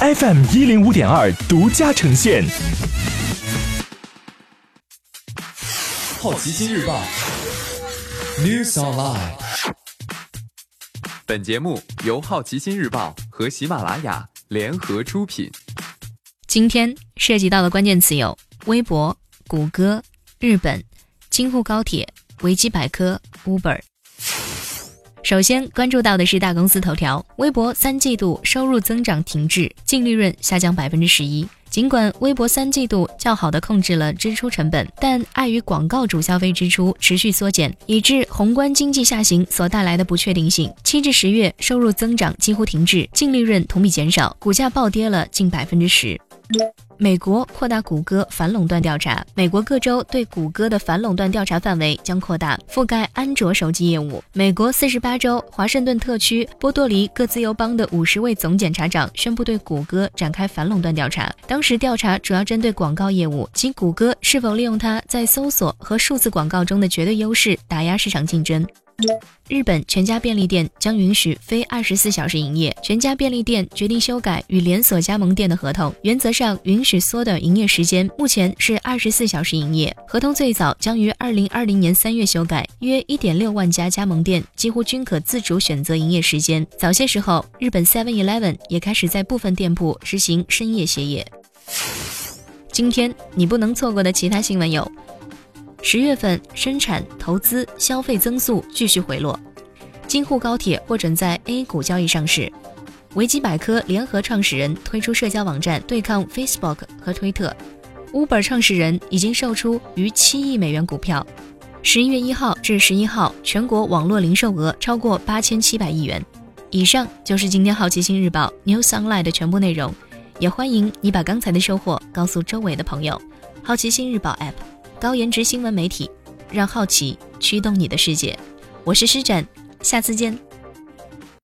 FM 一零五点二独家呈现。好奇心日报，News Online。本节目由好奇心日报和喜马拉雅联合出品。今天涉及到的关键词有：微博、谷歌、日本、京沪高铁、维基百科、Uber。首先关注到的是大公司头条，微博三季度收入增长停滞，净利润下降百分之十一。尽管微博三季度较好的控制了支出成本，但碍于广告主消费支出持续缩减，以致宏观经济下行所带来的不确定性，七至十月收入增长几乎停滞，净利润同比减少，股价暴跌了近百分之十。美国扩大谷歌反垄断调查。美国各州对谷歌的反垄断调查范围将扩大，覆盖安卓手机业务。美国四十八州、华盛顿特区、波多黎各自由邦的五十位总检察长宣布对谷歌展开反垄断调查。当时调查主要针对广告业务，即谷歌是否利用它在搜索和数字广告中的绝对优势打压市场竞争。日本全家便利店将允许非二十四小时营业。全家便利店决定修改与连锁加盟店的合同，原则上允许缩短营业时间，目前是二十四小时营业。合同最早将于二零二零年三月修改，约一点六万家加盟店几乎均可自主选择营业时间。早些时候，日本 Seven Eleven 也开始在部分店铺实行深夜歇业。今天你不能错过的其他新闻有。十月份生产、投资、消费增速继续回落。京沪高铁获准在 A 股交易上市。维基百科联合创始人推出社交网站对抗 Facebook 和推特。Uber 创始人已经售出逾七亿美元股票。十一月一号至十一号，全国网络零售额超过八千七百亿元。以上就是今天好奇心日报 News Online 的全部内容。也欢迎你把刚才的收获告诉周围的朋友。好奇心日报 App。高颜值新闻媒体，让好奇驱动你的世界。我是施展，下次见。